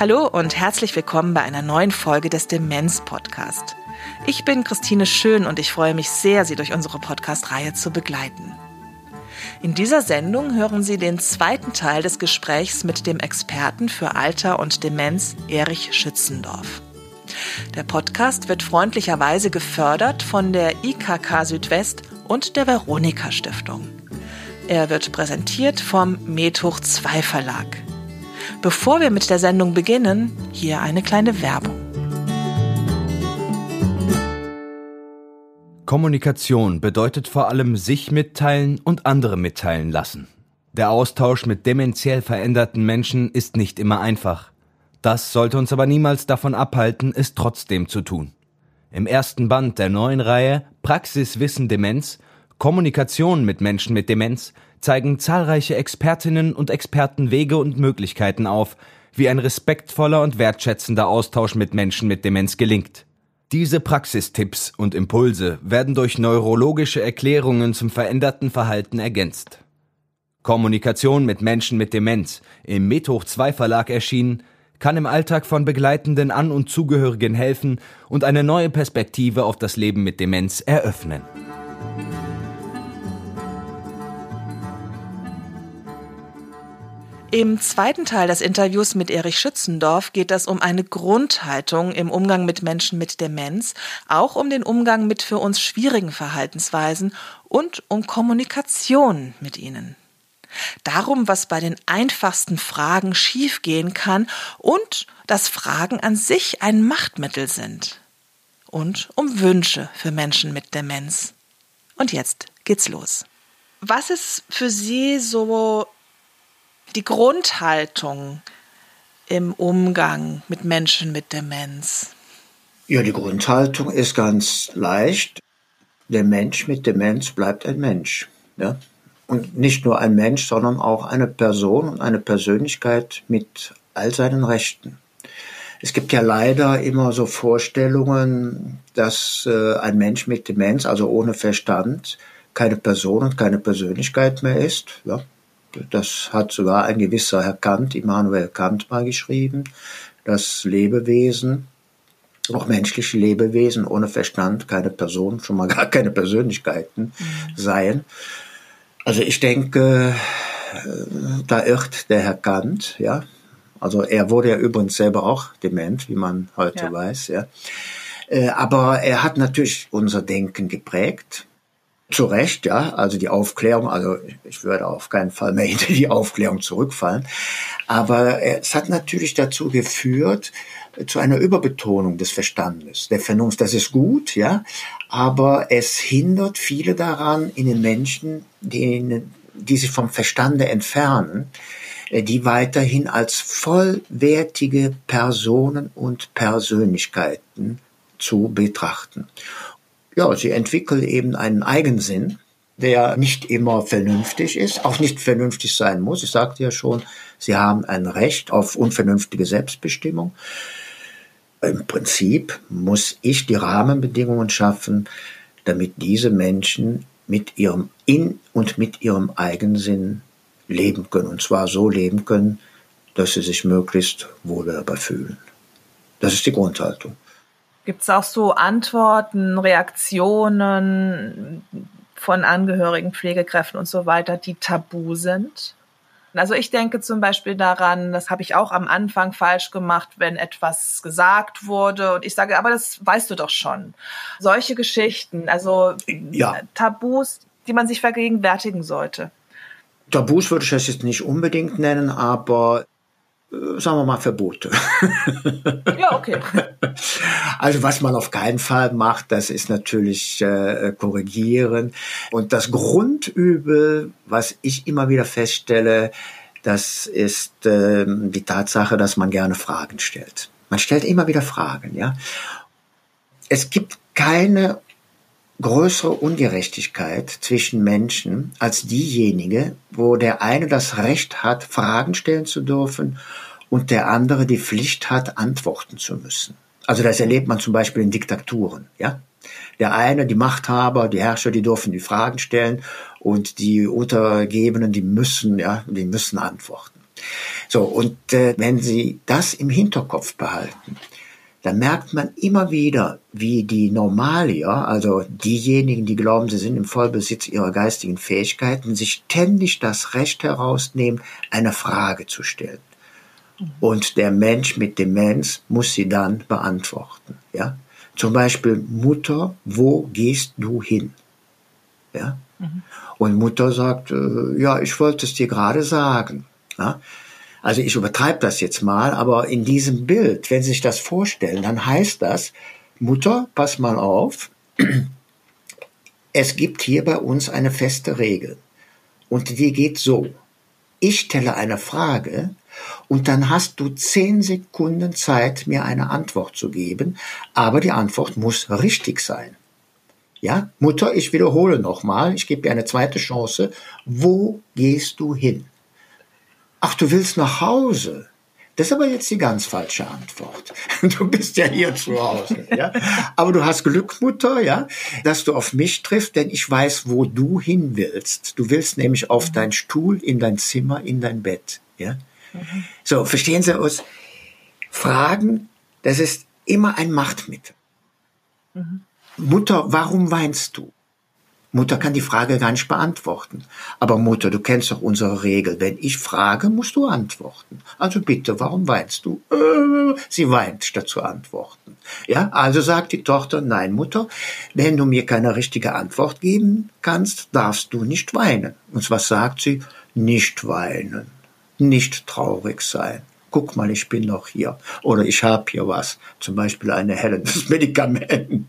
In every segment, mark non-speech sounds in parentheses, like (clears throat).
Hallo und herzlich willkommen bei einer neuen Folge des Demenz Podcast. Ich bin Christine Schön und ich freue mich sehr, Sie durch unsere Podcast-Reihe zu begleiten. In dieser Sendung hören Sie den zweiten Teil des Gesprächs mit dem Experten für Alter und Demenz Erich Schützendorf. Der Podcast wird freundlicherweise gefördert von der IKK Südwest und der Veronika Stiftung. Er wird präsentiert vom Methoch 2 Verlag. Bevor wir mit der Sendung beginnen, hier eine kleine Werbung. Kommunikation bedeutet vor allem sich mitteilen und andere mitteilen lassen. Der Austausch mit dementiell veränderten Menschen ist nicht immer einfach. Das sollte uns aber niemals davon abhalten, es trotzdem zu tun. Im ersten Band der neuen Reihe Praxis Wissen Demenz Kommunikation mit Menschen mit Demenz zeigen zahlreiche Expertinnen und Experten Wege und Möglichkeiten auf, wie ein respektvoller und wertschätzender Austausch mit Menschen mit Demenz gelingt. Diese Praxistipps und Impulse werden durch neurologische Erklärungen zum veränderten Verhalten ergänzt. Kommunikation mit Menschen mit Demenz, im Methoch 2 Verlag erschienen, kann im Alltag von begleitenden An- und Zugehörigen helfen und eine neue Perspektive auf das Leben mit Demenz eröffnen. Im zweiten Teil des Interviews mit Erich Schützendorf geht es um eine Grundhaltung im Umgang mit Menschen mit Demenz, auch um den Umgang mit für uns schwierigen Verhaltensweisen und um Kommunikation mit ihnen. Darum, was bei den einfachsten Fragen schiefgehen kann und dass Fragen an sich ein Machtmittel sind. Und um Wünsche für Menschen mit Demenz. Und jetzt geht's los. Was ist für Sie so die Grundhaltung im Umgang mit Menschen mit Demenz? Ja, die Grundhaltung ist ganz leicht. Der Mensch mit Demenz bleibt ein Mensch. Ja? Und nicht nur ein Mensch, sondern auch eine Person und eine Persönlichkeit mit all seinen Rechten. Es gibt ja leider immer so Vorstellungen, dass äh, ein Mensch mit Demenz, also ohne Verstand, keine Person und keine Persönlichkeit mehr ist. Ja? Das hat sogar ein gewisser Herr Kant, Immanuel Kant, mal geschrieben, dass Lebewesen, auch menschliche Lebewesen ohne Verstand, keine Person, schon mal gar keine Persönlichkeiten mhm. seien. Also ich denke, äh, da irrt der Herr Kant, ja. Also er wurde ja übrigens selber auch dement, wie man heute ja. weiß, ja. Äh, aber er hat natürlich unser Denken geprägt. Zu Recht, ja. Also die Aufklärung, also ich würde auf keinen Fall mehr (laughs) hinter die Aufklärung zurückfallen. Aber es hat natürlich dazu geführt, zu einer Überbetonung des Verstandes, der Vernunft. Das ist gut, ja. Aber es hindert viele daran, in den Menschen, die, die sich vom Verstande entfernen, äh, die weiterhin als vollwertige Personen und Persönlichkeiten zu betrachten ja, sie entwickeln eben einen Eigensinn, der nicht immer vernünftig ist, auch nicht vernünftig sein muss. Ich sagte ja schon, sie haben ein Recht auf unvernünftige Selbstbestimmung. Im Prinzip muss ich die Rahmenbedingungen schaffen, damit diese Menschen mit ihrem In- und mit ihrem Eigensinn leben können. Und zwar so leben können, dass sie sich möglichst wohl dabei fühlen. Das ist die Grundhaltung. Gibt es auch so Antworten, Reaktionen von Angehörigen, Pflegekräften und so weiter, die tabu sind? Also ich denke zum Beispiel daran, das habe ich auch am Anfang falsch gemacht, wenn etwas gesagt wurde und ich sage, aber das weißt du doch schon. Solche Geschichten, also ja. Tabus, die man sich vergegenwärtigen sollte. Tabus würde ich das jetzt nicht unbedingt nennen, aber sagen wir mal, Verbote. Ja, okay. (laughs) Also was man auf keinen Fall macht, das ist natürlich äh, korrigieren. Und das Grundübel, was ich immer wieder feststelle, das ist äh, die Tatsache, dass man gerne Fragen stellt. Man stellt immer wieder Fragen, ja. Es gibt keine größere Ungerechtigkeit zwischen Menschen als diejenige, wo der eine das Recht hat, Fragen stellen zu dürfen und der andere die Pflicht hat, antworten zu müssen. Also das erlebt man zum Beispiel in Diktaturen, ja. Der eine, die Machthaber, die Herrscher, die dürfen die Fragen stellen und die Untergebenen, die müssen, ja, die müssen antworten. So, und äh, wenn Sie das im Hinterkopf behalten, dann merkt man immer wieder, wie die Normalier, also diejenigen, die glauben, sie sind im Vollbesitz ihrer geistigen Fähigkeiten, sich ständig das Recht herausnehmen, eine Frage zu stellen. Und der Mensch mit Demenz muss sie dann beantworten. Ja? Zum Beispiel, Mutter, wo gehst du hin? Ja? Mhm. Und Mutter sagt, äh, ja, ich wollte es dir gerade sagen. Ja? Also ich übertreibe das jetzt mal, aber in diesem Bild, wenn Sie sich das vorstellen, dann heißt das, Mutter, pass mal auf, es gibt hier bei uns eine feste Regel. Und die geht so. Ich stelle eine Frage und dann hast du zehn Sekunden Zeit, mir eine Antwort zu geben, aber die Antwort muss richtig sein. Ja, Mutter, ich wiederhole nochmal, ich gebe dir eine zweite Chance. Wo gehst du hin? Ach, du willst nach Hause. Das ist aber jetzt die ganz falsche Antwort. (laughs) Du bist ja hier zu Hause, ja. Aber du hast Glück, Mutter, ja, dass du auf mich triffst, denn ich weiß, wo du hin willst. Du willst nämlich auf mhm. deinen Stuhl, in dein Zimmer, in dein Bett, ja. Mhm. So, verstehen Sie uns? Fragen, das ist immer ein Machtmittel. Mhm. Mutter, warum weinst du? Mutter kann die Frage gar nicht beantworten. Aber Mutter, du kennst doch unsere Regel. Wenn ich frage, musst du antworten. Also bitte, warum weinst du? Äh, sie weint, statt zu antworten. Ja, also sagt die Tochter, nein, Mutter, wenn du mir keine richtige Antwort geben kannst, darfst du nicht weinen. Und was sagt sie? Nicht weinen. Nicht traurig sein guck mal, ich bin noch hier oder ich habe hier was, zum Beispiel ein hellendes (laughs) Medikament.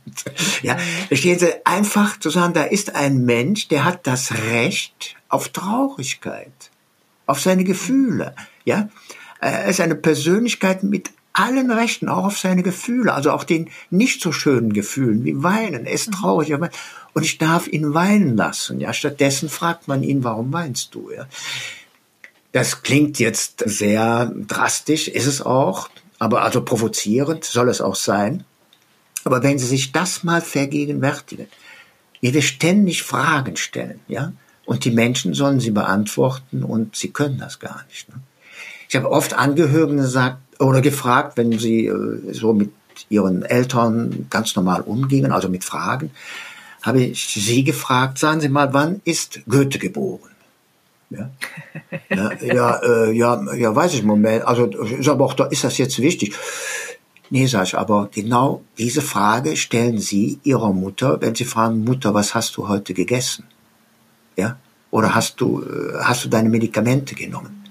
ja, verstehen Sie, einfach zu sagen, da ist ein Mensch, der hat das Recht auf Traurigkeit, auf seine Gefühle. Ja, er ist eine Persönlichkeit mit allen Rechten, auch auf seine Gefühle, also auch den nicht so schönen Gefühlen wie Weinen. Er ist mhm. traurig, und ich darf ihn weinen lassen. Ja, stattdessen fragt man ihn, warum weinst du? Ja. Das klingt jetzt sehr drastisch, ist es auch, aber also provozierend soll es auch sein. Aber wenn Sie sich das mal vergegenwärtigen, wie wir ständig Fragen stellen, ja, und die Menschen sollen sie beantworten und sie können das gar nicht. Ne? Ich habe oft Angehörigen gesagt oder gefragt, wenn sie äh, so mit ihren Eltern ganz normal umgingen, also mit Fragen, habe ich sie gefragt, sagen Sie mal, wann ist Goethe geboren? Ja, ja, ja, äh, ja, ja, weiß ich Moment. Also ist aber auch, da ist das jetzt wichtig. Nee, sag ich, aber genau diese Frage stellen Sie Ihrer Mutter, wenn Sie fragen, Mutter, was hast du heute gegessen? Ja? Oder hast du, äh, hast du deine Medikamente genommen?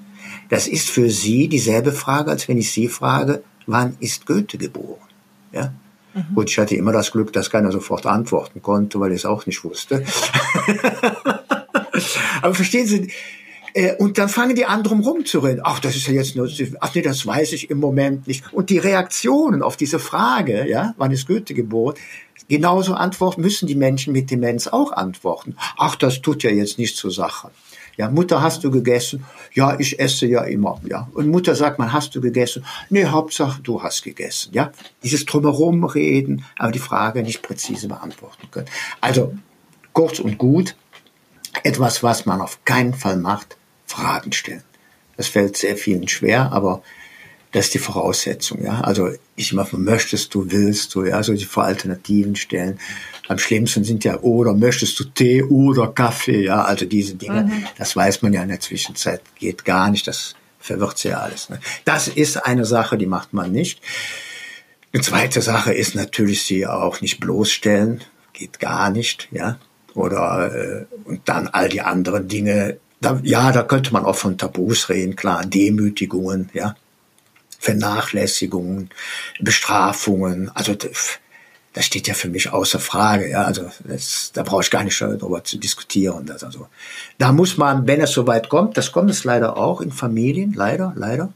Das ist für Sie dieselbe Frage, als wenn ich Sie frage, wann ist Goethe geboren? Ja? Mhm. Gut, ich hatte immer das Glück, dass keiner sofort antworten konnte, weil ich es auch nicht wusste. (laughs) Aber verstehen Sie, äh, und dann fangen die an drum rumzureden. Ach, das ist ja jetzt nur, ach nee, das weiß ich im Moment nicht. Und die Reaktionen auf diese Frage, ja, wann ist Goethe geboren, genauso antworten müssen die Menschen mit Demenz auch antworten. Ach, das tut ja jetzt nichts zur Sache. Ja, Mutter, hast du gegessen? Ja, ich esse ja immer, ja. Und Mutter sagt man, hast du gegessen? Nee, Hauptsache, du hast gegessen, ja. Dieses Drumherum reden, aber die Frage nicht präzise beantworten können. Also, kurz und gut, etwas, was man auf keinen Fall macht, Fragen stellen. Das fällt sehr vielen schwer, aber das ist die Voraussetzung, ja. Also ich immer möchtest du, willst du, ja, also die vor Alternativen stellen. Am schlimmsten sind ja oder möchtest du Tee oder Kaffee, ja, also diese Dinge. Mhm. Das weiß man ja in der Zwischenzeit geht gar nicht. Das verwirrt ja alles. Ne? Das ist eine Sache, die macht man nicht. Eine zweite Sache ist natürlich sie auch nicht bloßstellen, geht gar nicht, ja oder äh, und dann all die anderen Dinge. Da, ja, da könnte man auch von Tabus reden, klar, Demütigungen, ja, Vernachlässigungen, Bestrafungen. Also das steht ja für mich außer Frage. Ja, also das, da brauche ich gar nicht darüber zu diskutieren. Das also, da muss man, wenn es soweit kommt, das kommt es leider auch in Familien, leider, leider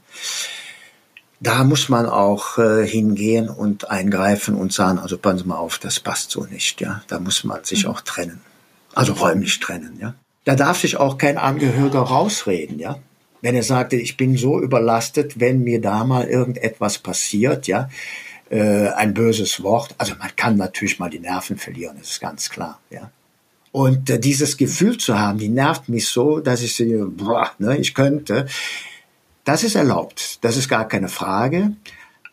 da muss man auch äh, hingehen und eingreifen und sagen, also passen Sie mal auf, das passt so nicht, ja. Da muss man sich mhm. auch trennen. Also räumlich trennen, ja. Da darf sich auch kein Angehöriger rausreden, ja. Wenn er sagte, ich bin so überlastet, wenn mir da mal irgendetwas passiert, ja, äh, ein böses Wort. Also man kann natürlich mal die Nerven verlieren, das ist ganz klar. Ja. Und äh, dieses Gefühl zu haben, die nervt mich so, dass ich sehe, boah, ne, ich könnte, das ist erlaubt. Das ist gar keine Frage.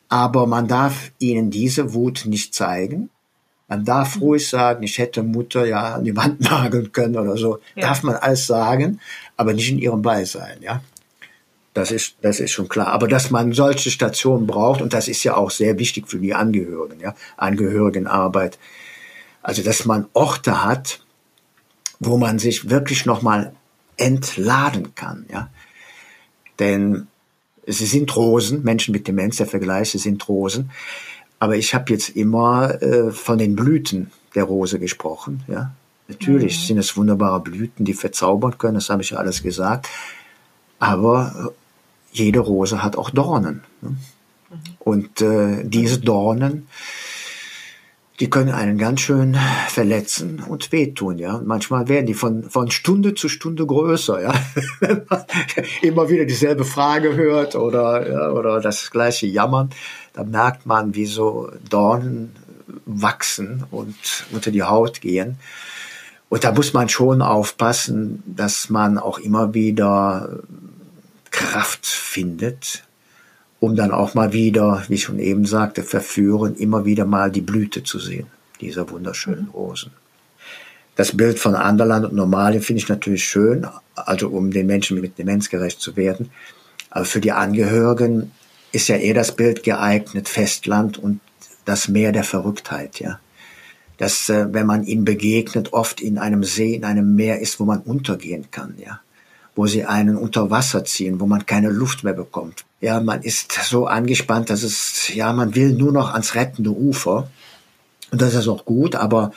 Aber man darf ihnen diese Wut nicht zeigen. Man darf ruhig sagen, ich hätte Mutter ja an die Wand (laughs) nageln können oder so. Ja. Darf man alles sagen, aber nicht in ihrem Beisein, ja. Das ist, das ist schon klar. Aber dass man solche Stationen braucht, und das ist ja auch sehr wichtig für die Angehörigen, ja, Angehörigenarbeit. Also, dass man Orte hat, wo man sich wirklich nochmal entladen kann, ja. Denn sie sind Rosen, Menschen mit Demenz, der Vergleich, sie sind Rosen. Aber ich habe jetzt immer äh, von den Blüten der Rose gesprochen, ja. Natürlich mhm. sind es wunderbare Blüten, die verzaubern können, das habe ich ja alles gesagt. Aber jede Rose hat auch Dornen. Ne? Mhm. Und äh, diese Dornen, die können einen ganz schön verletzen und wehtun, ja. Und manchmal werden die von, von Stunde zu Stunde größer, ja. (laughs) Immer wieder dieselbe Frage hört oder, ja, oder das gleiche Jammern, dann merkt man, wie so Dornen wachsen und unter die Haut gehen. Und da muss man schon aufpassen, dass man auch immer wieder Kraft findet, um dann auch mal wieder, wie ich schon eben sagte, verführen, immer wieder mal die Blüte zu sehen, dieser wunderschönen mhm. Rosen. Das Bild von Anderland und Normalien finde ich natürlich schön, also um den Menschen mit Demenz gerecht zu werden. Aber für die Angehörigen ist ja eher das Bild geeignet, Festland und das Meer der Verrücktheit, ja. Dass, äh, wenn man ihnen begegnet, oft in einem See, in einem Meer ist, wo man untergehen kann, ja wo sie einen unter Wasser ziehen, wo man keine Luft mehr bekommt. Ja, man ist so angespannt, dass es, ja, man will nur noch ans rettende Ufer. Und das ist auch gut, aber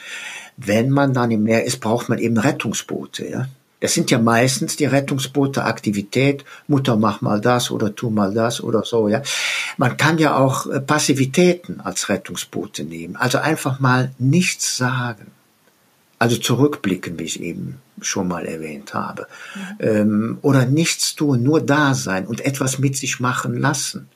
wenn man dann im Meer ist, braucht man eben Rettungsboote, ja. Das sind ja meistens die Rettungsboote Aktivität, Mutter mach mal das oder tu mal das oder so, ja. Man kann ja auch äh, Passivitäten als Rettungsboote nehmen. Also einfach mal nichts sagen. Also zurückblicken, wie ich eben schon mal erwähnt habe. Mhm. Ähm, oder nichts tun, nur da sein und etwas mit sich machen lassen.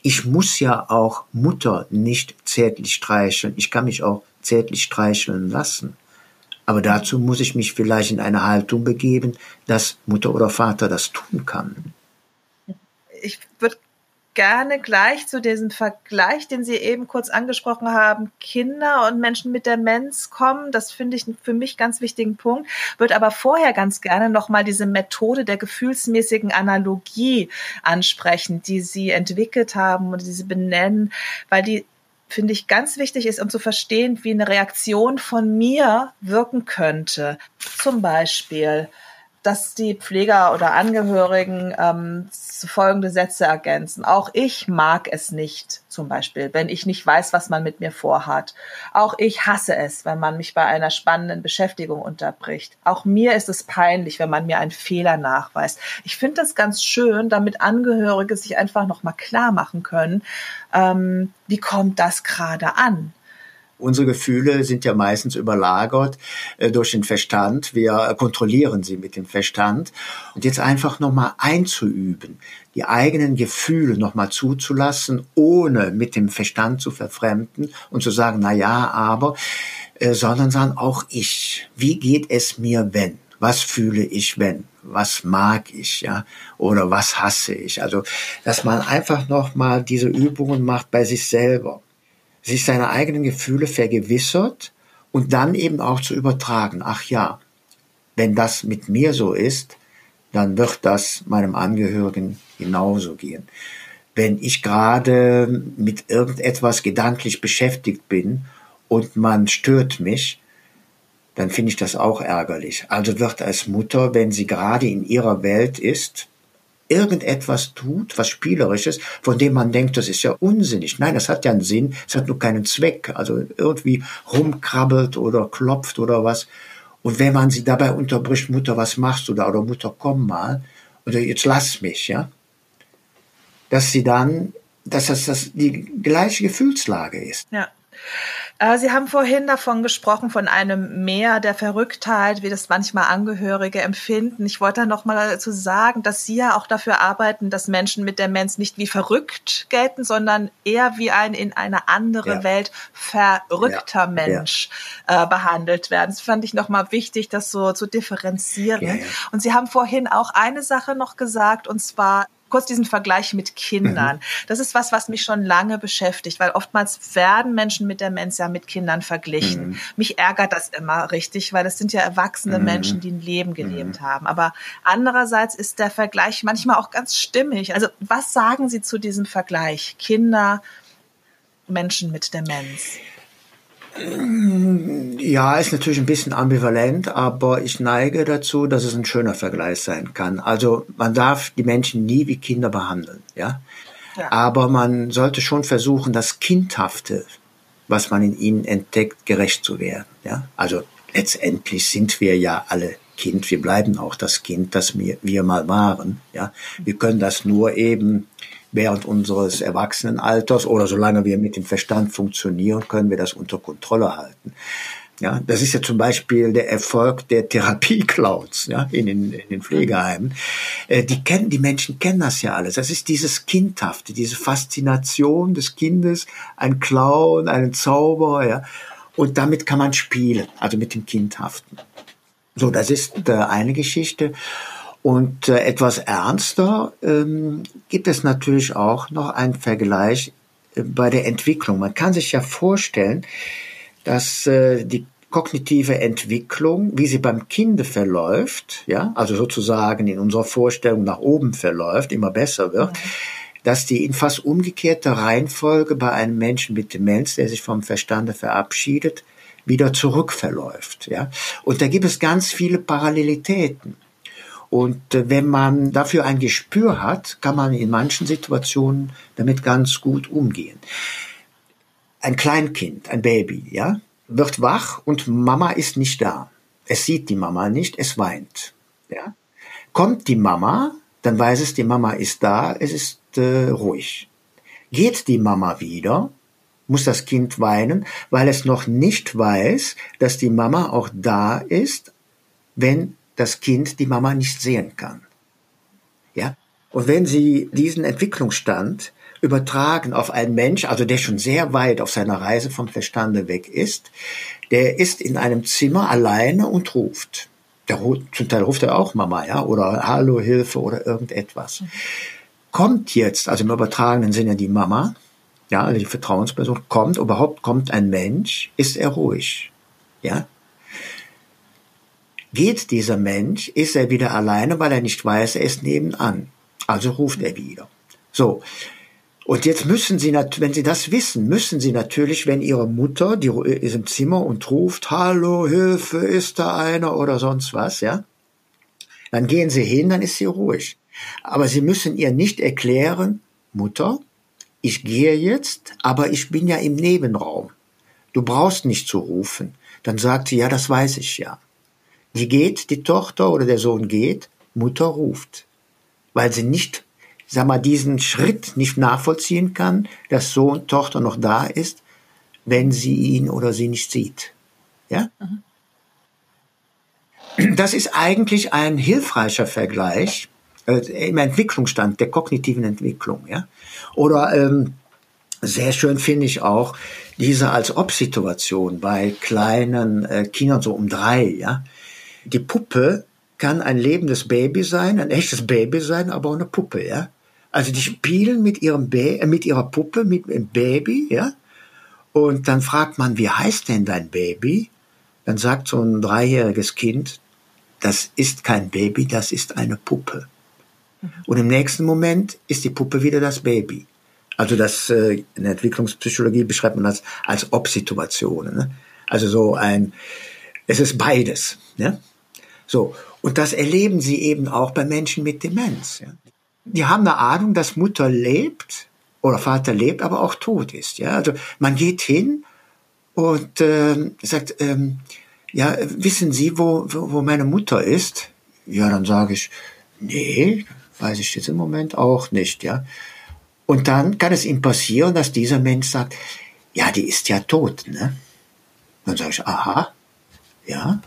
Ich muss ja auch Mutter nicht zärtlich streicheln. Ich kann mich auch zärtlich streicheln lassen. Aber dazu muss ich mich vielleicht in eine Haltung begeben, dass Mutter oder Vater das tun kann. Gerne gleich zu diesem Vergleich, den Sie eben kurz angesprochen haben, Kinder und Menschen mit Demenz kommen. Das finde ich für mich ganz wichtigen Punkt. Würde aber vorher ganz gerne nochmal diese Methode der gefühlsmäßigen Analogie ansprechen, die Sie entwickelt haben und die Sie benennen, weil die finde ich ganz wichtig ist, um zu verstehen, wie eine Reaktion von mir wirken könnte. Zum Beispiel, dass die Pfleger oder Angehörigen ähm, folgende Sätze ergänzen. Auch ich mag es nicht, zum Beispiel, wenn ich nicht weiß, was man mit mir vorhat. Auch ich hasse es, wenn man mich bei einer spannenden Beschäftigung unterbricht. Auch mir ist es peinlich, wenn man mir einen Fehler nachweist. Ich finde das ganz schön, damit Angehörige sich einfach nochmal klar machen können, ähm, wie kommt das gerade an? Unsere Gefühle sind ja meistens überlagert äh, durch den Verstand. Wir kontrollieren sie mit dem Verstand. Und jetzt einfach nochmal einzuüben, die eigenen Gefühle nochmal zuzulassen, ohne mit dem Verstand zu verfremden und zu sagen, na ja, aber, äh, sondern sagen auch ich. Wie geht es mir, wenn? Was fühle ich, wenn? Was mag ich, ja? Oder was hasse ich? Also, dass man einfach nochmal diese Übungen macht bei sich selber sich seine eigenen Gefühle vergewissert und dann eben auch zu übertragen. Ach ja, wenn das mit mir so ist, dann wird das meinem Angehörigen genauso gehen. Wenn ich gerade mit irgendetwas gedanklich beschäftigt bin und man stört mich, dann finde ich das auch ärgerlich. Also wird als Mutter, wenn sie gerade in ihrer Welt ist, irgendetwas tut, was Spielerisches, von dem man denkt, das ist ja unsinnig. Nein, das hat ja einen Sinn, es hat nur keinen Zweck. Also irgendwie rumkrabbelt oder klopft oder was. Und wenn man sie dabei unterbricht, Mutter, was machst du da? Oder Mutter, komm mal. Oder jetzt lass mich, ja. Dass sie dann, dass das, das die gleiche Gefühlslage ist. Ja. Äh, Sie haben vorhin davon gesprochen, von einem Meer der Verrücktheit, wie das manchmal Angehörige empfinden. Ich wollte da noch mal dazu sagen, dass Sie ja auch dafür arbeiten, dass Menschen mit Demenz nicht wie verrückt gelten, sondern eher wie ein in eine andere ja. Welt verrückter ja. Mensch ja. Äh, behandelt werden. Das fand ich noch mal wichtig, das so zu differenzieren. Und Sie haben vorhin auch eine Sache noch gesagt, und zwar kurz diesen Vergleich mit Kindern. Mhm. Das ist was, was mich schon lange beschäftigt, weil oftmals werden Menschen mit Demenz ja mit Kindern verglichen. Mhm. Mich ärgert das immer richtig, weil das sind ja erwachsene mhm. Menschen, die ein Leben gelebt mhm. haben. Aber andererseits ist der Vergleich manchmal auch ganz stimmig. Also was sagen Sie zu diesem Vergleich? Kinder, Menschen mit Demenz. Ja, ist natürlich ein bisschen ambivalent, aber ich neige dazu, dass es ein schöner Vergleich sein kann. Also man darf die Menschen nie wie Kinder behandeln, ja. ja. Aber man sollte schon versuchen, das Kindhafte, was man in ihnen entdeckt, gerecht zu werden, ja. Also letztendlich sind wir ja alle Kind, wir bleiben auch das Kind, das wir, wir mal waren, ja. Wir können das nur eben während unseres Erwachsenenalters oder solange wir mit dem Verstand funktionieren, können wir das unter Kontrolle halten. Ja, das ist ja zum Beispiel der Erfolg der Therapie-Clouds ja, in, den, in den Pflegeheimen. Äh, die kennen, die Menschen kennen das ja alles. Das ist dieses Kindhafte, diese Faszination des Kindes, ein Clown, einen Zauber, ja. Und damit kann man spielen, also mit dem Kindhaften. So, das ist äh, eine Geschichte. Und äh, etwas ernster ähm, gibt es natürlich auch noch einen Vergleich äh, bei der Entwicklung. Man kann sich ja vorstellen, dass äh, die kognitive Entwicklung, wie sie beim Kinde verläuft, ja, also sozusagen in unserer Vorstellung nach oben verläuft, immer besser wird, ja. dass die in fast umgekehrter Reihenfolge bei einem Menschen mit Demenz, der sich vom Verstande verabschiedet, wieder zurückverläuft, ja. Und da gibt es ganz viele Parallelitäten. Und äh, wenn man dafür ein Gespür hat, kann man in manchen Situationen damit ganz gut umgehen. Ein Kleinkind, ein Baby, ja, wird wach und Mama ist nicht da. Es sieht die Mama nicht, es weint. Ja. Kommt die Mama, dann weiß es, die Mama ist da, es ist äh, ruhig. Geht die Mama wieder, muss das Kind weinen, weil es noch nicht weiß, dass die Mama auch da ist, wenn das Kind die Mama nicht sehen kann. Ja? Und wenn Sie diesen Entwicklungsstand übertragen auf einen Mensch, also der schon sehr weit auf seiner Reise vom Verstande weg ist, der ist in einem Zimmer alleine und ruft. Der, zum Teil ruft er auch Mama, ja, oder Hallo, Hilfe oder irgendetwas. Kommt jetzt, also im übertragenen Sinne die Mama, ja, also die Vertrauensperson kommt, überhaupt kommt ein Mensch, ist er ruhig, ja. Geht dieser Mensch, ist er wieder alleine, weil er nicht weiß, er ist nebenan. Also ruft er wieder. So. Und jetzt müssen Sie, wenn Sie das wissen, müssen Sie natürlich, wenn Ihre Mutter, die ist im Zimmer und ruft, Hallo, Hilfe, ist da einer oder sonst was, ja? Dann gehen Sie hin, dann ist sie ruhig. Aber Sie müssen ihr nicht erklären, Mutter, ich gehe jetzt, aber ich bin ja im Nebenraum. Du brauchst nicht zu rufen. Dann sagt sie, ja, das weiß ich ja. Die geht, die Tochter oder der Sohn geht, Mutter ruft. Weil sie nicht, sag mal, diesen Schritt nicht nachvollziehen kann, dass Sohn, Tochter noch da ist, wenn sie ihn oder sie nicht sieht. Ja? Mhm. Das ist eigentlich ein hilfreicher Vergleich äh, im Entwicklungsstand der kognitiven Entwicklung. Ja? Oder ähm, sehr schön finde ich auch diese als Ob-Situation bei kleinen äh, Kindern so um drei. Ja? Die Puppe kann ein lebendes Baby sein, ein echtes Baby sein, aber auch eine Puppe, ja. Also die spielen mit ihrem ba äh, mit ihrer Puppe, mit dem Baby, ja. Und dann fragt man, wie heißt denn dein Baby? Dann sagt so ein dreijähriges Kind, das ist kein Baby, das ist eine Puppe. Mhm. Und im nächsten Moment ist die Puppe wieder das Baby. Also das äh, in der Entwicklungspsychologie beschreibt man das als Ob-Situationen. Ne? Also so ein, es ist beides. Ne? So. Und das erleben sie eben auch bei Menschen mit Demenz. Ja. Die haben eine Ahnung, dass Mutter lebt oder Vater lebt, aber auch tot ist. Ja. Also man geht hin und äh, sagt, ähm, ja, wissen Sie, wo, wo, wo meine Mutter ist? Ja, dann sage ich, nee, weiß ich jetzt im Moment auch nicht, ja. Und dann kann es ihm passieren, dass dieser Mensch sagt, ja, die ist ja tot, ne? Dann sage ich, aha, ja.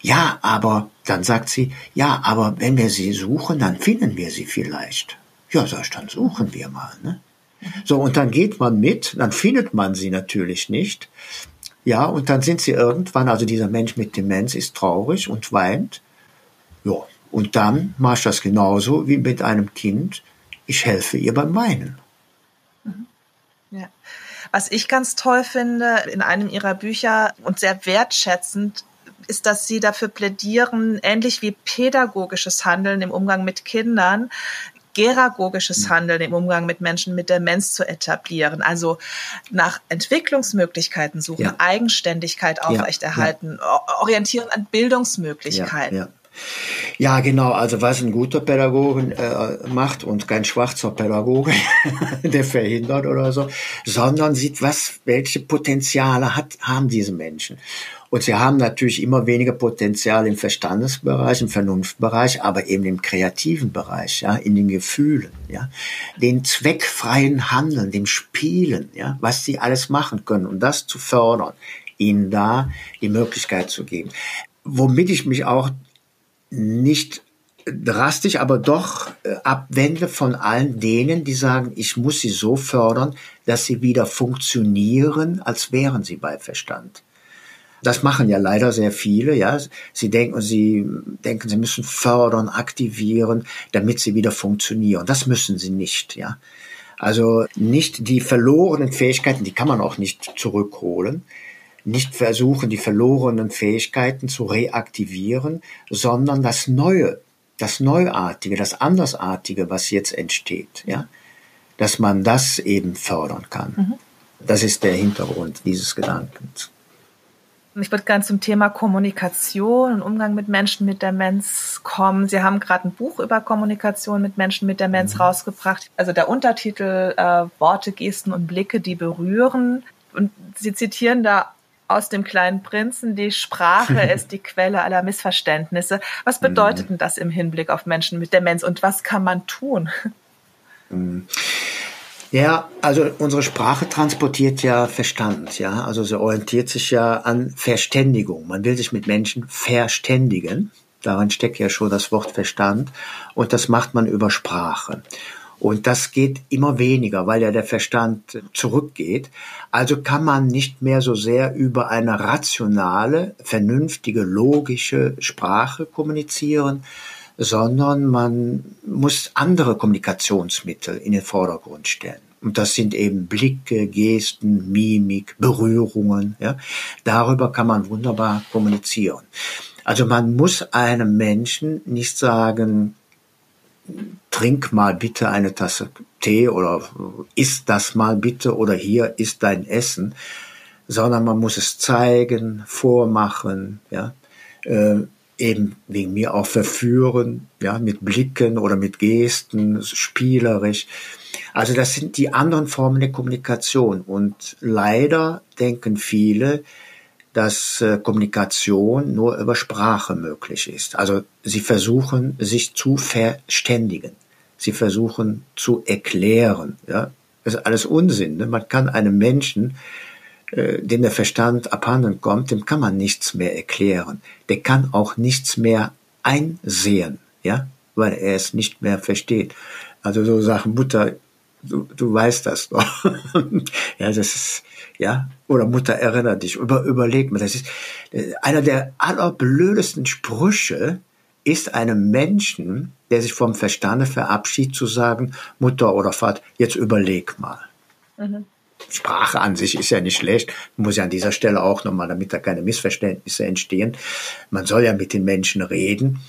Ja, aber dann sagt sie, ja, aber wenn wir sie suchen, dann finden wir sie vielleicht. Ja, sag ich, dann suchen wir mal. Ne? So, und dann geht man mit, dann findet man sie natürlich nicht. Ja, und dann sind sie irgendwann, also dieser Mensch mit Demenz ist traurig und weint. Ja, und dann mache ich das genauso wie mit einem Kind. Ich helfe ihr beim Weinen. Mhm. Was ich ganz toll finde in einem ihrer Bücher und sehr wertschätzend ist, dass sie dafür plädieren, ähnlich wie pädagogisches Handeln im Umgang mit Kindern, geragogisches Handeln im Umgang mit Menschen mit Demenz zu etablieren. Also nach Entwicklungsmöglichkeiten suchen, ja. Eigenständigkeit aufrechterhalten, ja. orientieren an Bildungsmöglichkeiten. Ja, ja, genau. Also was ein guter Pädagoge äh, macht und kein schwarzer Pädagoge, (laughs) der verhindert oder so, sondern sieht, was, welche Potenziale hat, haben diese Menschen. Und sie haben natürlich immer weniger Potenzial im Verstandesbereich, im Vernunftbereich, aber eben im kreativen Bereich, ja, in den Gefühlen, ja, den zweckfreien Handeln, dem Spielen, ja, was sie alles machen können und das zu fördern, ihnen da die Möglichkeit zu geben. Womit ich mich auch nicht drastisch, aber doch äh, abwende von allen denen, die sagen, ich muss sie so fördern, dass sie wieder funktionieren, als wären sie bei Verstand. Das machen ja leider sehr viele, ja. Sie denken, sie denken, sie müssen fördern, aktivieren, damit sie wieder funktionieren. Das müssen sie nicht, ja. Also nicht die verlorenen Fähigkeiten, die kann man auch nicht zurückholen nicht versuchen, die verlorenen Fähigkeiten zu reaktivieren, sondern das Neue, das Neuartige, das Andersartige, was jetzt entsteht, ja, dass man das eben fördern kann. Mhm. Das ist der Hintergrund dieses Gedankens. Ich würde gerne zum Thema Kommunikation und Umgang mit Menschen mit Demenz kommen. Sie haben gerade ein Buch über Kommunikation mit Menschen mit Demenz mhm. rausgebracht. Also der Untertitel äh, Worte, Gesten und Blicke, die berühren. Und Sie zitieren da aus dem kleinen Prinzen, die Sprache (laughs) ist die Quelle aller Missverständnisse. Was bedeutet denn das im Hinblick auf Menschen mit Demenz und was kann man tun? Ja, also unsere Sprache transportiert ja Verstand, ja. Also sie orientiert sich ja an Verständigung. Man will sich mit Menschen verständigen. Darin steckt ja schon das Wort Verstand. Und das macht man über Sprache. Und das geht immer weniger, weil ja der Verstand zurückgeht. Also kann man nicht mehr so sehr über eine rationale, vernünftige, logische Sprache kommunizieren, sondern man muss andere Kommunikationsmittel in den Vordergrund stellen. Und das sind eben Blicke, Gesten, Mimik, Berührungen. Ja? Darüber kann man wunderbar kommunizieren. Also man muss einem Menschen nicht sagen, trink mal bitte eine Tasse Tee oder isst das mal bitte oder hier ist dein Essen, sondern man muss es zeigen, vormachen, ja, äh, eben wegen mir auch verführen, ja, mit Blicken oder mit Gesten, spielerisch. Also das sind die anderen Formen der Kommunikation und leider denken viele, dass äh, Kommunikation nur über Sprache möglich ist. Also sie versuchen, sich zu verständigen. Sie versuchen zu erklären. Ja, das ist alles Unsinn. Ne? Man kann einem Menschen, äh, dem der Verstand abhanden kommt, dem kann man nichts mehr erklären. Der kann auch nichts mehr einsehen, ja, weil er es nicht mehr versteht. Also so Sachen, Mutter, du, du weißt das doch. (laughs) ja, das ist, ja, oder Mutter erinnert dich, über, überleg mal, das ist einer der allerblödesten Sprüche ist einem Menschen, der sich vom Verstande verabschiedet, zu sagen, Mutter oder Vater, jetzt überleg mal. Mhm. Sprache an sich ist ja nicht schlecht, muss ja an dieser Stelle auch nochmal, damit da keine Missverständnisse entstehen. Man soll ja mit den Menschen reden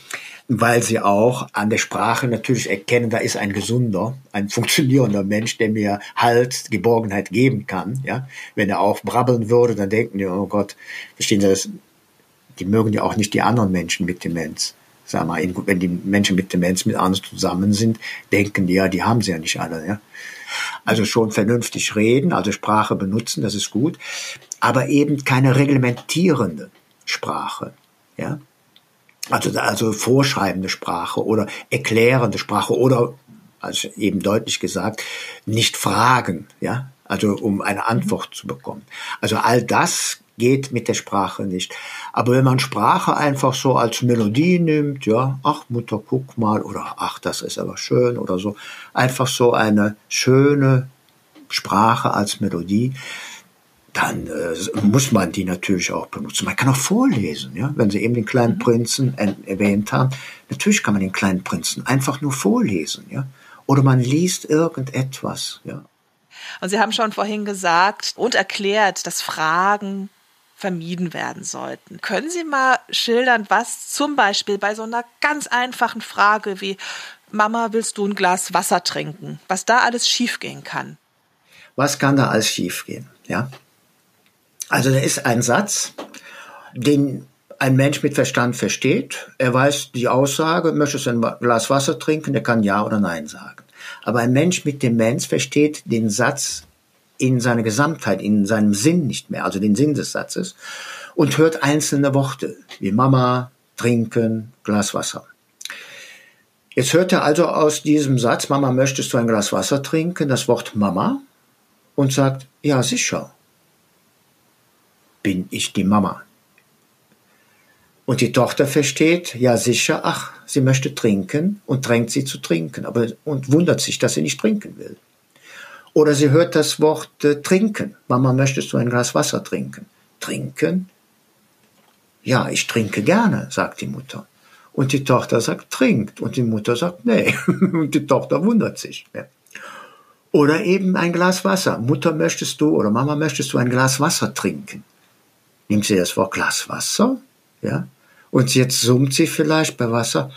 weil sie auch an der Sprache natürlich erkennen, da ist ein gesunder, ein funktionierender Mensch, der mir Halt, Geborgenheit geben kann. Ja, wenn er auch brabbeln würde, dann denken die, oh Gott, verstehen Sie das? Die mögen ja auch nicht die anderen Menschen mit Demenz. Sag mal, wenn die Menschen mit Demenz mit anderen zusammen sind, denken die ja, die haben sie ja nicht alle. Ja? Also schon vernünftig reden, also Sprache benutzen, das ist gut, aber eben keine reglementierende Sprache. Ja, also, also vorschreibende Sprache oder erklärende Sprache oder, also eben deutlich gesagt, nicht fragen, ja, also um eine Antwort zu bekommen. Also all das geht mit der Sprache nicht. Aber wenn man Sprache einfach so als Melodie nimmt, ja, ach Mutter, guck mal, oder ach, das ist aber schön oder so, einfach so eine schöne Sprache als Melodie, dann äh, muss man die natürlich auch benutzen. Man kann auch vorlesen, ja, wenn Sie eben den kleinen mhm. Prinzen erwähnt haben. Natürlich kann man den kleinen Prinzen einfach nur vorlesen, ja, oder man liest irgendetwas, ja. Und Sie haben schon vorhin gesagt und erklärt, dass Fragen vermieden werden sollten. Können Sie mal schildern, was zum Beispiel bei so einer ganz einfachen Frage wie Mama, willst du ein Glas Wasser trinken? Was da alles schiefgehen kann? Was kann da alles schiefgehen? Ja. Also da ist ein Satz, den ein Mensch mit Verstand versteht. Er weiß die Aussage, möchtest du ein Glas Wasser trinken? Der kann Ja oder Nein sagen. Aber ein Mensch mit Demenz versteht den Satz in seiner Gesamtheit, in seinem Sinn nicht mehr, also den Sinn des Satzes, und hört einzelne Worte, wie Mama, trinken, Glas Wasser. Jetzt hört er also aus diesem Satz, Mama, möchtest du ein Glas Wasser trinken, das Wort Mama und sagt, ja, sicher, bin ich die Mama. Und die Tochter versteht, ja sicher, ach, sie möchte trinken und drängt sie zu trinken, aber und wundert sich, dass sie nicht trinken will. Oder sie hört das Wort äh, trinken. Mama, möchtest du ein Glas Wasser trinken? Trinken? Ja, ich trinke gerne, sagt die Mutter. Und die Tochter sagt, trinkt. Und die Mutter sagt, nee. (laughs) Und die Tochter wundert sich. Ja. Oder eben ein Glas Wasser. Mutter, möchtest du oder Mama, möchtest du ein Glas Wasser trinken? Nimmt sie das Wort Glas Wasser? Ja. Und jetzt summt sie vielleicht bei Wasser.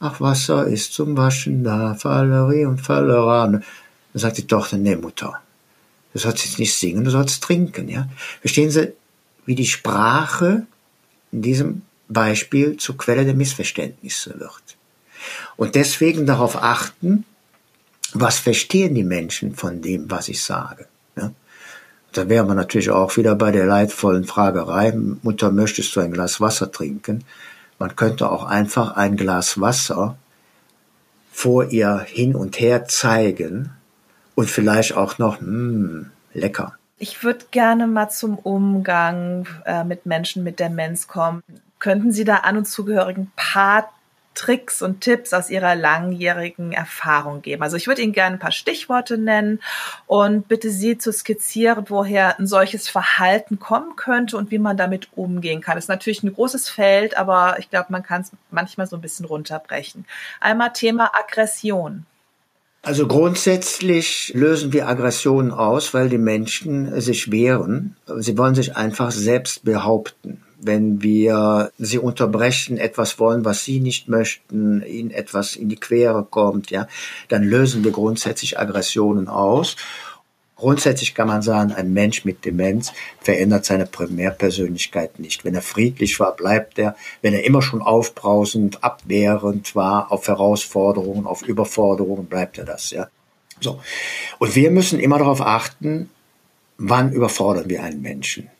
Ach, Wasser ist zum Waschen da, Fallerie und Falleran. Dann sagt die Tochter, nee, Mutter, du sollst jetzt nicht singen, du sollst trinken, ja. Verstehen Sie, wie die Sprache in diesem Beispiel zur Quelle der Missverständnisse wird. Und deswegen darauf achten, was verstehen die Menschen von dem, was ich sage. Da wäre man natürlich auch wieder bei der leidvollen Fragerei, Mutter, möchtest du ein Glas Wasser trinken? Man könnte auch einfach ein Glas Wasser vor ihr hin und her zeigen und vielleicht auch noch, hm, lecker. Ich würde gerne mal zum Umgang äh, mit Menschen mit Demenz kommen. Könnten Sie da an und zugehörigen paar Tricks und Tipps aus Ihrer langjährigen Erfahrung geben? Also ich würde Ihnen gerne ein paar Stichworte nennen und bitte Sie zu skizzieren, woher ein solches Verhalten kommen könnte und wie man damit umgehen kann. Das ist natürlich ein großes Feld, aber ich glaube, man kann es manchmal so ein bisschen runterbrechen. Einmal Thema Aggression. Also grundsätzlich lösen wir Aggressionen aus, weil die Menschen sich wehren. Sie wollen sich einfach selbst behaupten. Wenn wir sie unterbrechen, etwas wollen, was sie nicht möchten, ihnen etwas in die Quere kommt, ja, dann lösen wir grundsätzlich Aggressionen aus. Grundsätzlich kann man sagen, ein Mensch mit Demenz verändert seine Primärpersönlichkeit nicht. Wenn er friedlich war, bleibt er. Wenn er immer schon aufbrausend, abwehrend war auf Herausforderungen, auf Überforderungen, bleibt er das, ja. So. Und wir müssen immer darauf achten, wann überfordern wir einen Menschen.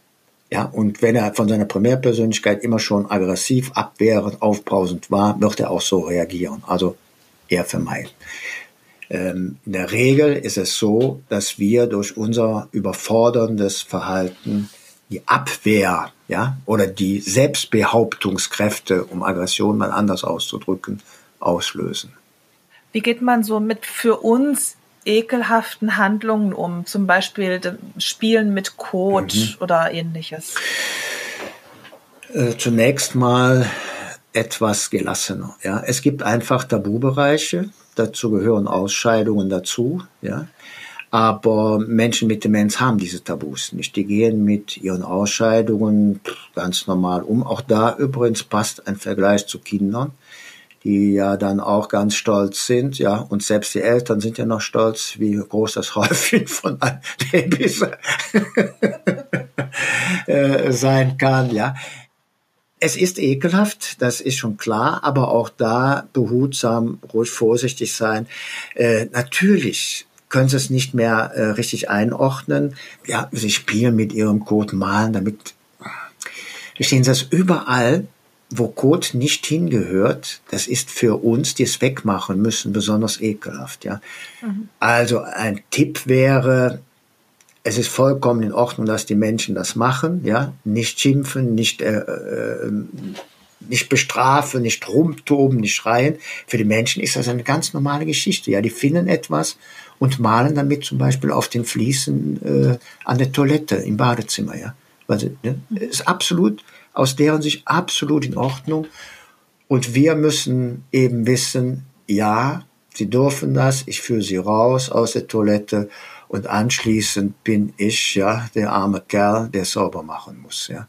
Ja, und wenn er von seiner Primärpersönlichkeit immer schon aggressiv, abwehrend, aufbrausend war, wird er auch so reagieren. Also eher vermeiden. Ähm, in der Regel ist es so, dass wir durch unser überforderndes Verhalten die Abwehr, ja, oder die Selbstbehauptungskräfte, um Aggression mal anders auszudrücken, auslösen. Wie geht man so mit für uns ekelhaften Handlungen um? Zum Beispiel Spielen mit Kot mhm. oder ähnliches? Äh, zunächst mal etwas gelassener. Ja, es gibt einfach Tabubereiche, dazu gehören Ausscheidungen dazu, ja. Aber Menschen mit Demenz haben diese Tabus nicht. Die gehen mit ihren Ausscheidungen ganz normal um. Auch da übrigens passt ein Vergleich zu Kindern, die ja dann auch ganz stolz sind, ja. Und selbst die Eltern sind ja noch stolz, wie groß das (laughs) Häufchen von Babys äh, sein kann, ja. Es ist ekelhaft, das ist schon klar, aber auch da behutsam, ruhig vorsichtig sein. Äh, natürlich können sie es nicht mehr äh, richtig einordnen. Ja, sie spielen mit ihrem Code malen, damit verstehen sie das überall, wo Code nicht hingehört, das ist für uns, die es wegmachen müssen, besonders ekelhaft, ja. Mhm. Also ein Tipp wäre, es ist vollkommen in Ordnung, dass die Menschen das machen, ja, nicht schimpfen, nicht äh, äh, nicht bestrafen, nicht rumtoben, nicht schreien. Für die Menschen ist das eine ganz normale Geschichte. Ja, die finden etwas und malen damit zum Beispiel auf den Fliesen äh, an der Toilette im Badezimmer. Ja, also ne, ist absolut aus deren Sicht absolut in Ordnung. Und wir müssen eben wissen, ja, sie dürfen das. Ich führe sie raus aus der Toilette und anschließend bin ich ja der arme Kerl, der sauber machen muss. Ja.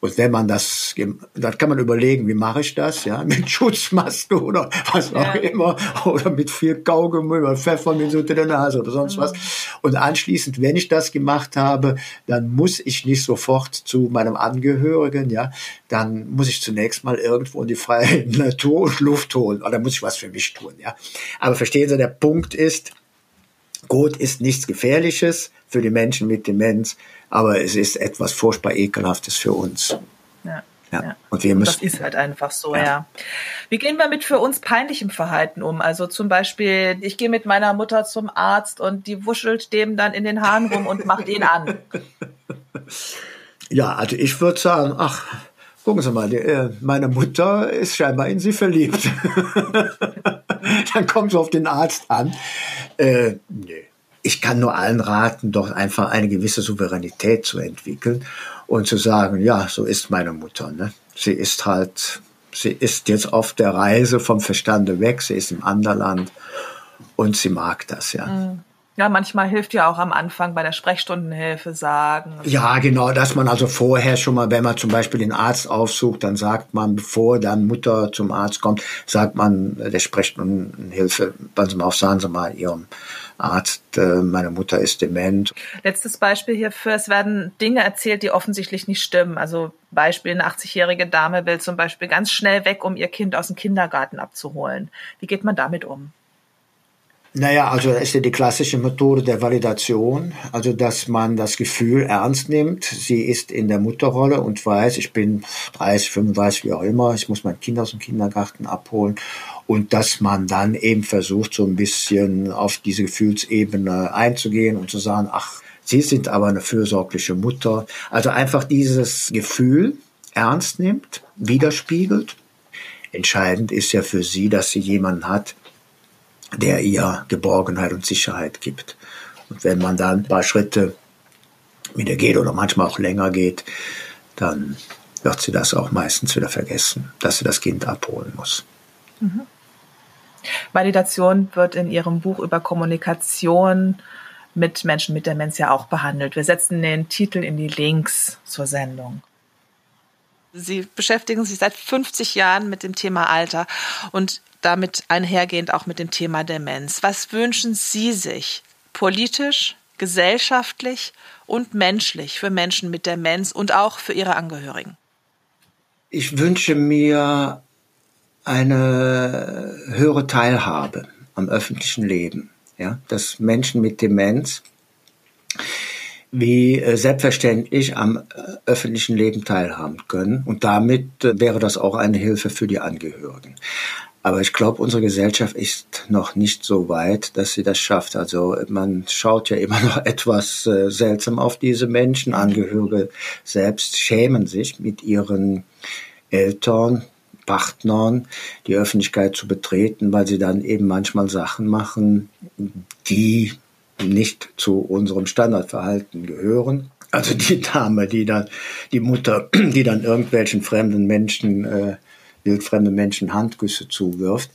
Und wenn man das, dann kann man überlegen, wie mache ich das, ja, mit (laughs) Schutzmaske oder was auch ja. immer, oder mit viel Kaugummi oder Pfefferminz unter der Nase oder sonst mhm. was. Und anschließend, wenn ich das gemacht habe, dann muss ich nicht sofort zu meinem Angehörigen, ja, dann muss ich zunächst mal irgendwo in die freie (laughs) Natur und Luft holen, oder muss ich was für mich tun, ja. Aber verstehen Sie, der Punkt ist, Kot ist nichts Gefährliches für die Menschen mit Demenz, aber es ist etwas furchtbar Ekelhaftes für uns. Ja. Ja. Und wir müssen. Das ist halt einfach so, ja. ja. Wie gehen wir mit für uns peinlichem Verhalten um? Also zum Beispiel, ich gehe mit meiner Mutter zum Arzt und die wuschelt dem dann in den Haaren rum und macht ihn an. (laughs) Ja, also ich würde sagen, ach, gucken Sie mal, die, äh, meine Mutter ist scheinbar in Sie verliebt. (laughs) dann kommt sie auf den Arzt an. Äh, nee ich kann nur allen raten, doch einfach eine gewisse Souveränität zu entwickeln und zu sagen, ja, so ist meine Mutter. Ne? Sie ist halt, sie ist jetzt auf der Reise vom Verstande weg, sie ist im Anderland und sie mag das, ja. Mhm. Ja, manchmal hilft ja auch am Anfang bei der Sprechstundenhilfe sagen. Ja, genau, dass man also vorher schon mal, wenn man zum Beispiel den Arzt aufsucht, dann sagt man, bevor dann Mutter zum Arzt kommt, sagt man der Sprechstundenhilfe, passen Sie mal auf, sagen Sie mal Ihrem Arzt, äh, meine Mutter ist dement. Letztes Beispiel hierfür, es werden Dinge erzählt, die offensichtlich nicht stimmen. Also Beispiel, eine 80-jährige Dame will zum Beispiel ganz schnell weg, um ihr Kind aus dem Kindergarten abzuholen. Wie geht man damit um? Naja, also das ist ja die klassische Methode der Validation, also dass man das Gefühl ernst nimmt, sie ist in der Mutterrolle und weiß, ich bin 30, 35, wie auch immer, ich muss mein Kind aus dem Kindergarten abholen und dass man dann eben versucht, so ein bisschen auf diese Gefühlsebene einzugehen und zu sagen, ach, Sie sind aber eine fürsorgliche Mutter. Also einfach dieses Gefühl ernst nimmt, widerspiegelt. Entscheidend ist ja für sie, dass sie jemanden hat, der ihr Geborgenheit und Sicherheit gibt. Und wenn man dann ein paar Schritte wieder geht oder manchmal auch länger geht, dann wird sie das auch meistens wieder vergessen, dass sie das Kind abholen muss. Mhm. Validation wird in Ihrem Buch über Kommunikation mit Menschen mit Demenz ja auch behandelt. Wir setzen den Titel in die Links zur Sendung. Sie beschäftigen sich seit 50 Jahren mit dem Thema Alter und damit einhergehend auch mit dem Thema Demenz. Was wünschen Sie sich politisch, gesellschaftlich und menschlich für Menschen mit Demenz und auch für ihre Angehörigen? Ich wünsche mir eine höhere Teilhabe am öffentlichen Leben. Ja, dass Menschen mit Demenz wie äh, selbstverständlich am äh, öffentlichen Leben teilhaben können. Und damit äh, wäre das auch eine Hilfe für die Angehörigen. Aber ich glaube, unsere Gesellschaft ist noch nicht so weit, dass sie das schafft. Also man schaut ja immer (laughs) noch etwas seltsam auf diese Menschen. Angehörige selbst schämen sich mit ihren Eltern, Partnern die Öffentlichkeit zu betreten, weil sie dann eben manchmal Sachen machen, die nicht zu unserem Standardverhalten gehören. Also die Dame, die dann, die Mutter, (clears throat) die dann irgendwelchen fremden Menschen äh, wildfremde Menschen Handgüsse zuwirft,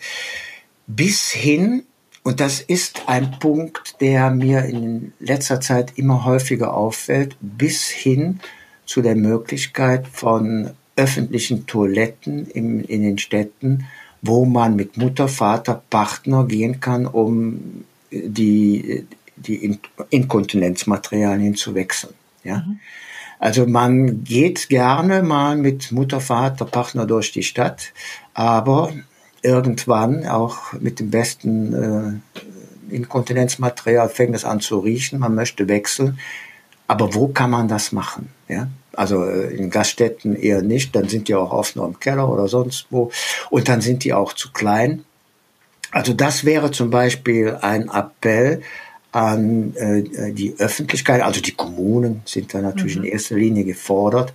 bis hin, und das ist ein Punkt, der mir in letzter Zeit immer häufiger auffällt, bis hin zu der Möglichkeit von öffentlichen Toiletten in, in den Städten, wo man mit Mutter, Vater, Partner gehen kann, um die, die Inkontinenzmaterialien zu wechseln. Ja? Mhm. Also man geht gerne mal mit Mutter, Vater, Partner durch die Stadt, aber irgendwann auch mit dem besten äh, Inkontinenzmaterial fängt es an zu riechen, man möchte wechseln. Aber wo kann man das machen? Ja? Also äh, in Gaststätten eher nicht, dann sind die auch oft nur im Keller oder sonst wo und dann sind die auch zu klein. Also das wäre zum Beispiel ein Appell an äh, die Öffentlichkeit, also die Kommunen sind da natürlich mhm. in erster Linie gefordert,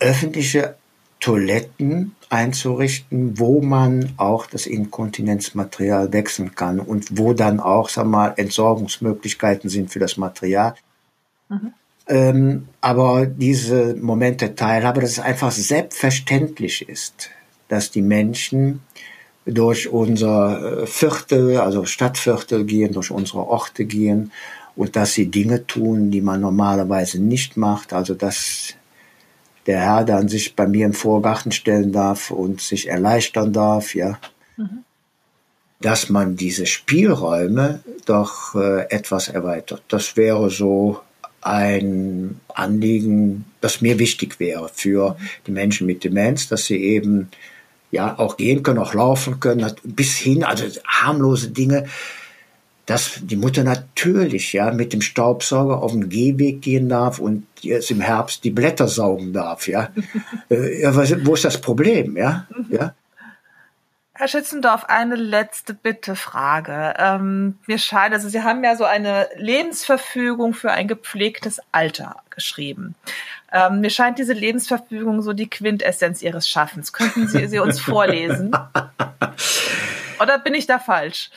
öffentliche Toiletten einzurichten, wo man auch das Inkontinenzmaterial wechseln kann und wo dann auch, sag mal, Entsorgungsmöglichkeiten sind für das Material. Mhm. Ähm, aber diese Moment der Teilhabe, dass es einfach selbstverständlich ist, dass die Menschen durch unser äh, Viertel, also Stadtviertel gehen, durch unsere Orte gehen und dass sie Dinge tun, die man normalerweise nicht macht. Also dass der Herr dann sich bei mir im Vorgarten stellen darf und sich erleichtern darf, ja. Mhm. Dass man diese Spielräume doch äh, etwas erweitert. Das wäre so ein Anliegen, das mir wichtig wäre für die Menschen mit Demenz, dass sie eben ja auch gehen können, auch laufen können, bis hin, also harmlose Dinge, dass die Mutter natürlich ja mit dem Staubsauger auf den Gehweg gehen darf und jetzt im Herbst die Blätter saugen darf, ja. (laughs) äh, ja was, wo ist das Problem, ja? ja? Herr Schützendorf, eine letzte Bitte-Frage. Ähm, mir scheint, also Sie haben ja so eine Lebensverfügung für ein gepflegtes Alter geschrieben. Ähm, mir scheint diese Lebensverfügung so die Quintessenz Ihres Schaffens. Könnten Sie sie uns (laughs) vorlesen? Oder bin ich da falsch?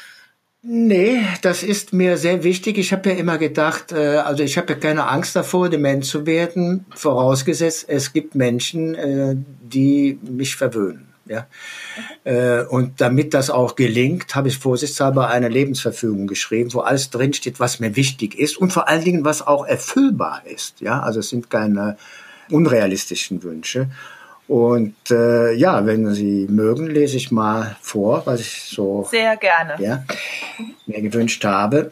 Nee, das ist mir sehr wichtig. Ich habe ja immer gedacht, äh, also ich habe ja keine Angst davor, dement zu werden, vorausgesetzt, es gibt Menschen, äh, die mich verwöhnen. Ja? Äh, und damit das auch gelingt, habe ich vorsichtshalber eine Lebensverfügung geschrieben, wo alles drinsteht, was mir wichtig ist und vor allen Dingen, was auch erfüllbar ist. Ja, also es sind keine unrealistischen Wünsche. Und äh, ja, wenn Sie mögen, lese ich mal vor, was ich so sehr gerne ja, mir gewünscht habe.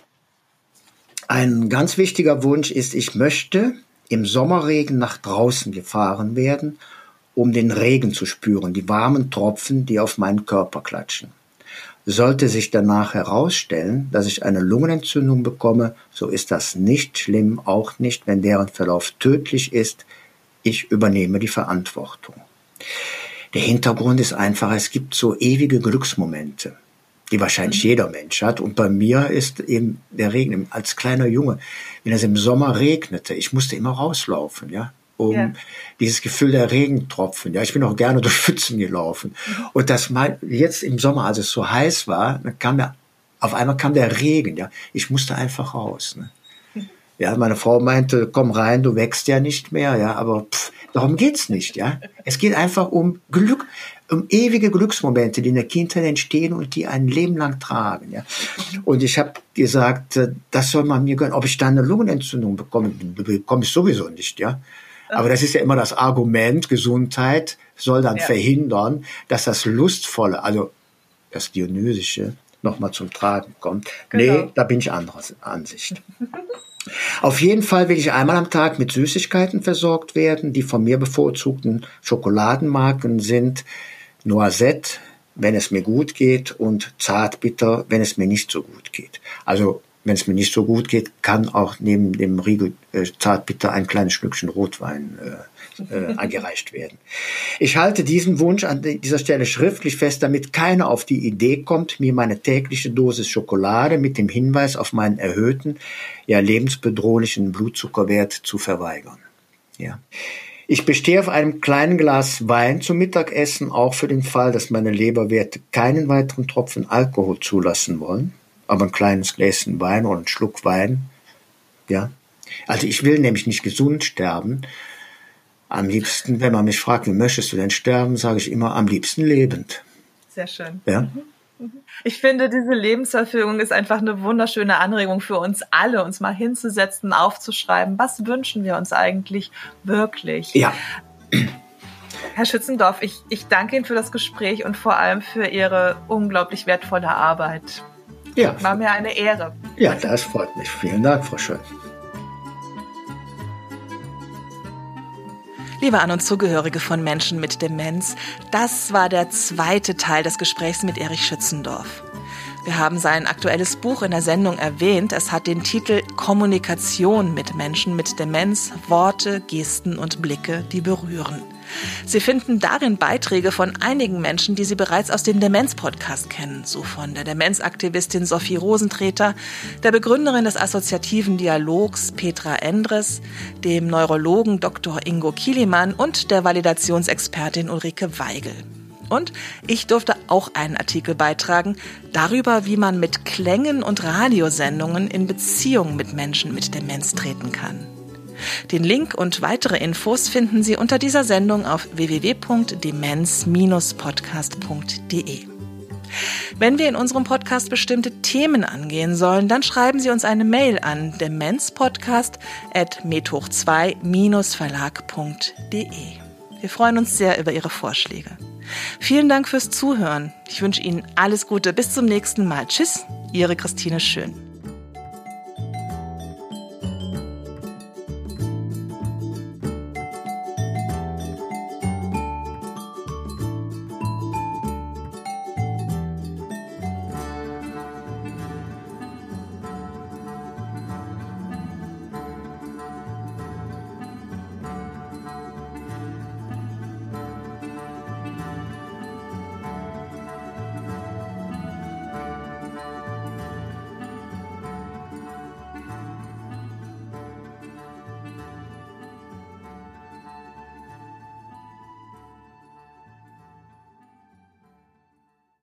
Ein ganz wichtiger Wunsch ist, ich möchte im Sommerregen nach draußen gefahren werden um den Regen zu spüren, die warmen Tropfen, die auf meinen Körper klatschen. Sollte sich danach herausstellen, dass ich eine Lungenentzündung bekomme, so ist das nicht schlimm, auch nicht, wenn deren Verlauf tödlich ist. Ich übernehme die Verantwortung. Der Hintergrund ist einfach, es gibt so ewige Glücksmomente, die wahrscheinlich mhm. jeder Mensch hat. Und bei mir ist eben der Regen als kleiner Junge, wenn es im Sommer regnete, ich musste immer rauslaufen, ja um ja. dieses Gefühl der Regentropfen. Ja, ich bin auch gerne durch Pfützen gelaufen. Mhm. Und das mal jetzt im Sommer, als es so heiß war, dann kam der, auf einmal kam der Regen. Ja, ich musste einfach raus. Ne? Mhm. Ja, meine Frau meinte, komm rein, du wächst ja nicht mehr. Ja, aber pff, darum geht's nicht. Ja, es geht einfach um Glück, um ewige Glücksmomente, die in der Kindheit entstehen und die ein Leben lang tragen. Ja. Mhm. Und ich habe gesagt, äh, das soll man mir gönnen. Ob ich dann eine Lungenentzündung bekomme, bekomme ich sowieso nicht. Ja. Aber das ist ja immer das Argument, Gesundheit soll dann ja. verhindern, dass das Lustvolle, also das Dionysische, nochmal zum Tragen kommt. Genau. Nee, da bin ich anderer Ansicht. Auf jeden Fall will ich einmal am Tag mit Süßigkeiten versorgt werden. Die von mir bevorzugten Schokoladenmarken sind Noisette, wenn es mir gut geht, und Zartbitter, wenn es mir nicht so gut geht. Also wenn es mir nicht so gut geht, kann auch neben dem Riegel äh, Zartbitter ein kleines Schlückchen Rotwein äh, äh, eingereicht werden. Ich halte diesen Wunsch an dieser Stelle schriftlich fest, damit keiner auf die Idee kommt, mir meine tägliche Dosis Schokolade mit dem Hinweis auf meinen erhöhten, ja lebensbedrohlichen Blutzuckerwert zu verweigern. Ja. Ich bestehe auf einem kleinen Glas Wein zum Mittagessen, auch für den Fall, dass meine Leberwerte keinen weiteren Tropfen Alkohol zulassen wollen aber ein kleines Gläschen Wein oder ein Schluck Wein, ja. Also ich will nämlich nicht gesund sterben. Am liebsten, wenn man mich fragt, wie möchtest du denn sterben, sage ich immer am liebsten lebend. Sehr schön. Ja. Mhm. Mhm. Ich finde, diese Lebensverfügung ist einfach eine wunderschöne Anregung für uns alle, uns mal hinzusetzen, aufzuschreiben, was wünschen wir uns eigentlich wirklich. Ja. Herr Schützendorf, ich, ich danke Ihnen für das Gespräch und vor allem für Ihre unglaublich wertvolle Arbeit. Ja. War mir eine Ehre. Ja, das freut mich. Vielen Dank, Frau Schön. Liebe An- und Zugehörige von Menschen mit Demenz, das war der zweite Teil des Gesprächs mit Erich Schützendorf. Wir haben sein aktuelles Buch in der Sendung erwähnt. Es hat den Titel Kommunikation mit Menschen mit Demenz, Worte, Gesten und Blicke, die berühren. Sie finden darin Beiträge von einigen Menschen, die Sie bereits aus dem Demenz-Podcast kennen, so von der Demenzaktivistin Sophie Rosentreter, der Begründerin des assoziativen Dialogs Petra Endres, dem Neurologen Dr. Ingo Kielimann und der Validationsexpertin Ulrike Weigel. Und ich durfte auch einen Artikel beitragen darüber, wie man mit Klängen und Radiosendungen in Beziehung mit Menschen mit Demenz treten kann. Den Link und weitere Infos finden Sie unter dieser Sendung auf www.demenz-podcast.de. Wenn wir in unserem Podcast bestimmte Themen angehen sollen, dann schreiben Sie uns eine Mail an demenzpodcast.met2-verlag.de. Wir freuen uns sehr über Ihre Vorschläge. Vielen Dank fürs Zuhören. Ich wünsche Ihnen alles Gute. Bis zum nächsten Mal. Tschüss, Ihre Christine Schön.